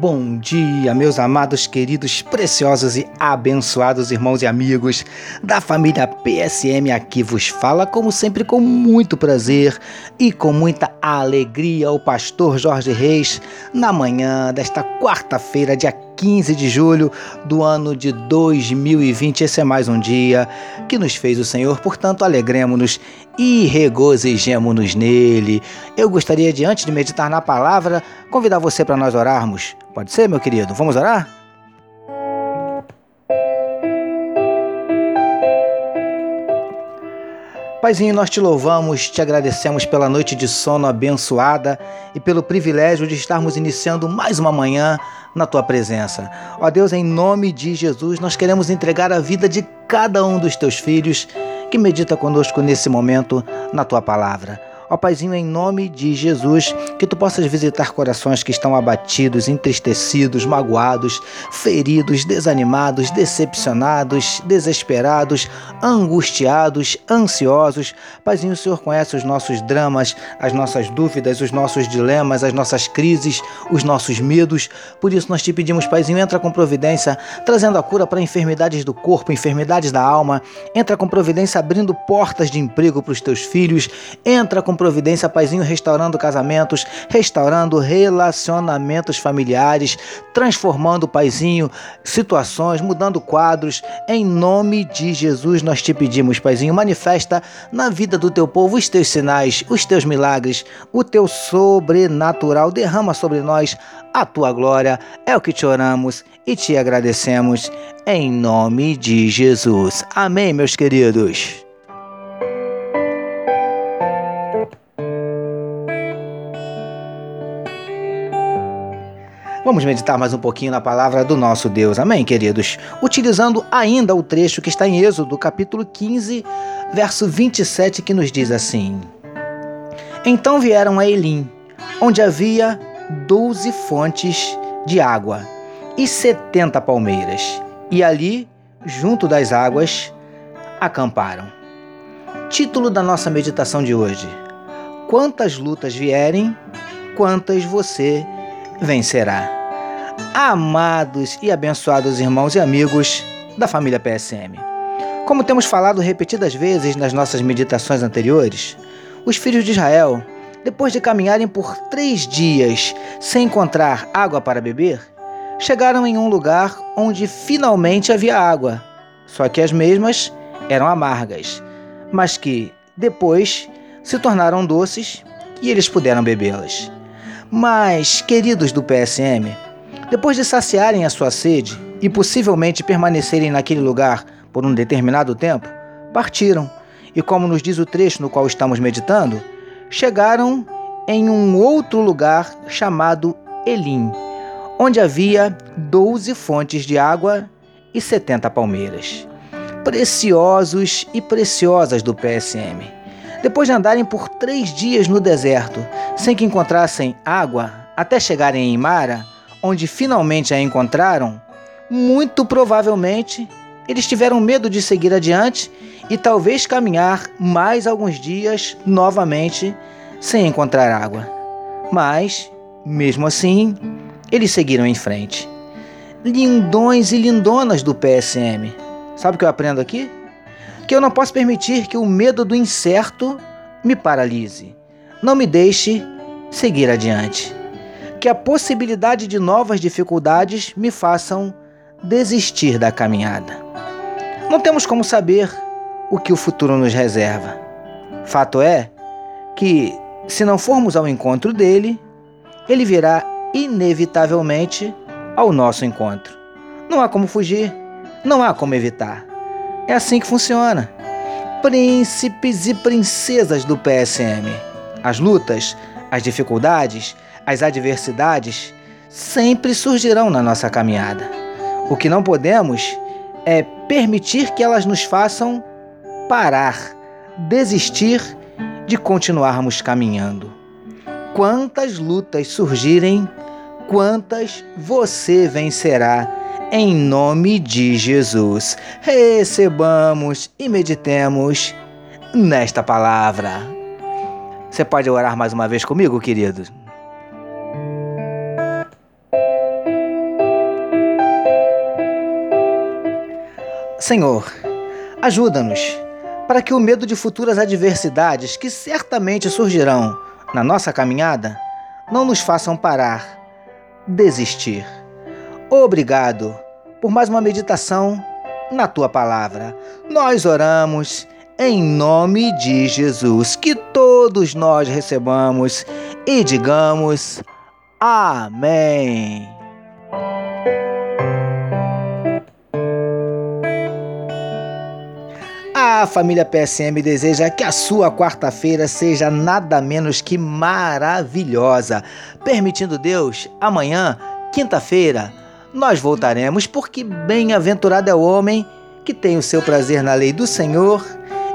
Bom dia, meus amados, queridos, preciosos e abençoados irmãos e amigos da família PSM. Aqui vos fala, como sempre, com muito prazer e com muita alegria, o pastor Jorge Reis, na manhã desta quarta-feira, dia 15 de julho do ano de 2020. Esse é mais um dia que nos fez o Senhor, portanto, alegremos-nos e regozijemos-nos nele. Eu gostaria de, antes de meditar na palavra, convidar você para nós orarmos. Pode ser, meu querido? Vamos orar? Paizinho, nós te louvamos, te agradecemos pela noite de sono abençoada e pelo privilégio de estarmos iniciando mais uma manhã na tua presença. Ó Deus, em nome de Jesus, nós queremos entregar a vida de cada um dos teus filhos que medita conosco nesse momento na tua palavra. Ó Paizinho, em nome de Jesus, que tu possas visitar corações que estão abatidos, entristecidos, magoados, feridos, desanimados, decepcionados, desesperados, angustiados, ansiosos. Paizinho, o Senhor conhece os nossos dramas, as nossas dúvidas, os nossos dilemas, as nossas crises, os nossos medos. Por isso nós te pedimos, Paizinho, entra com providência, trazendo a cura para enfermidades do corpo, enfermidades da alma. Entra com providência abrindo portas de emprego para os teus filhos. Entra com providência, Paizinho, restaurando casamentos, restaurando relacionamentos familiares, transformando, Paizinho, situações, mudando quadros. Em nome de Jesus nós te pedimos, Paizinho, manifesta na vida do teu povo os teus sinais, os teus milagres, o teu sobrenatural. Derrama sobre nós a tua glória. É o que te oramos e te agradecemos. Em nome de Jesus. Amém, meus queridos. Vamos meditar mais um pouquinho na palavra do nosso Deus, amém, queridos? Utilizando ainda o trecho que está em Êxodo, capítulo 15, verso 27, que nos diz assim: Então vieram a Elim, onde havia doze fontes de água e setenta palmeiras, e ali, junto das águas, acamparam. Título da nossa meditação de hoje: Quantas lutas vierem, quantas você vencerá amados e abençoados irmãos e amigos da família PSM. Como temos falado repetidas vezes nas nossas meditações anteriores, os filhos de Israel, depois de caminharem por três dias sem encontrar água para beber, chegaram em um lugar onde finalmente havia água, só que as mesmas eram amargas, mas que depois se tornaram doces e eles puderam bebê-las. Mas, queridos do PSM, depois de saciarem a sua sede e possivelmente permanecerem naquele lugar por um determinado tempo, partiram e, como nos diz o trecho no qual estamos meditando, chegaram em um outro lugar chamado Elim, onde havia doze fontes de água e setenta palmeiras. Preciosos e preciosas do PSM. Depois de andarem por três dias no deserto, sem que encontrassem água, até chegarem em Mara, onde finalmente a encontraram, muito provavelmente eles tiveram medo de seguir adiante e talvez caminhar mais alguns dias novamente sem encontrar água. Mas, mesmo assim, eles seguiram em frente. Lindões e lindonas do PSM. Sabe o que eu aprendo aqui? Que eu não posso permitir que o medo do incerto me paralise. Não me deixe seguir adiante que a possibilidade de novas dificuldades me façam desistir da caminhada. Não temos como saber o que o futuro nos reserva. Fato é que, se não formos ao encontro dele, ele virá inevitavelmente ao nosso encontro. Não há como fugir, não há como evitar. É assim que funciona. Príncipes e princesas do PSM. As lutas, as dificuldades, as adversidades sempre surgirão na nossa caminhada. O que não podemos é permitir que elas nos façam parar, desistir de continuarmos caminhando. Quantas lutas surgirem, quantas você vencerá em nome de Jesus. Recebamos e meditemos nesta palavra. Você pode orar mais uma vez comigo, querido? Senhor, ajuda-nos para que o medo de futuras adversidades que certamente surgirão na nossa caminhada não nos façam parar, desistir. Obrigado por mais uma meditação na tua palavra. Nós oramos em nome de Jesus, que todos nós recebamos e digamos Amém. A família PSM deseja que a sua quarta-feira seja nada menos que maravilhosa. Permitindo Deus, amanhã, quinta-feira, nós voltaremos, porque bem-aventurado é o homem que tem o seu prazer na lei do Senhor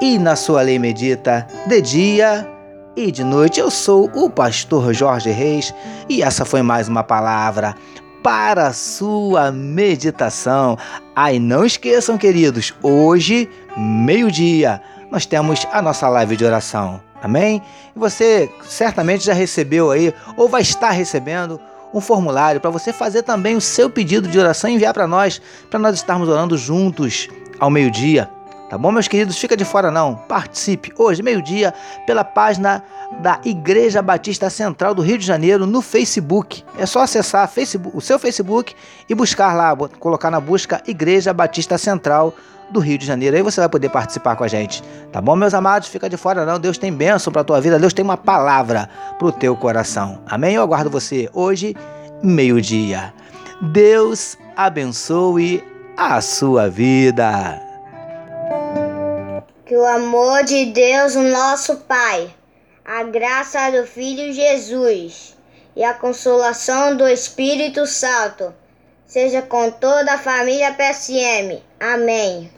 e na sua lei medita de dia e de noite. Eu sou o pastor Jorge Reis e essa foi mais uma palavra para a sua meditação. Aí não esqueçam, queridos, hoje, meio-dia, nós temos a nossa live de oração. Amém? E você certamente já recebeu aí ou vai estar recebendo um formulário para você fazer também o seu pedido de oração e enviar para nós, para nós estarmos orando juntos ao meio-dia. Tá bom, meus queridos? Fica de fora não. Participe hoje, meio-dia, pela página da Igreja Batista Central do Rio de Janeiro no Facebook. É só acessar o seu Facebook e buscar lá, colocar na busca Igreja Batista Central do Rio de Janeiro. Aí você vai poder participar com a gente. Tá bom, meus amados? Fica de fora não. Deus tem bênção para tua vida. Deus tem uma palavra para o teu coração. Amém? Eu aguardo você hoje, meio-dia. Deus abençoe a sua vida. Que o amor de Deus, nosso Pai, a graça do Filho Jesus e a consolação do Espírito Santo seja com toda a família PSM. Amém.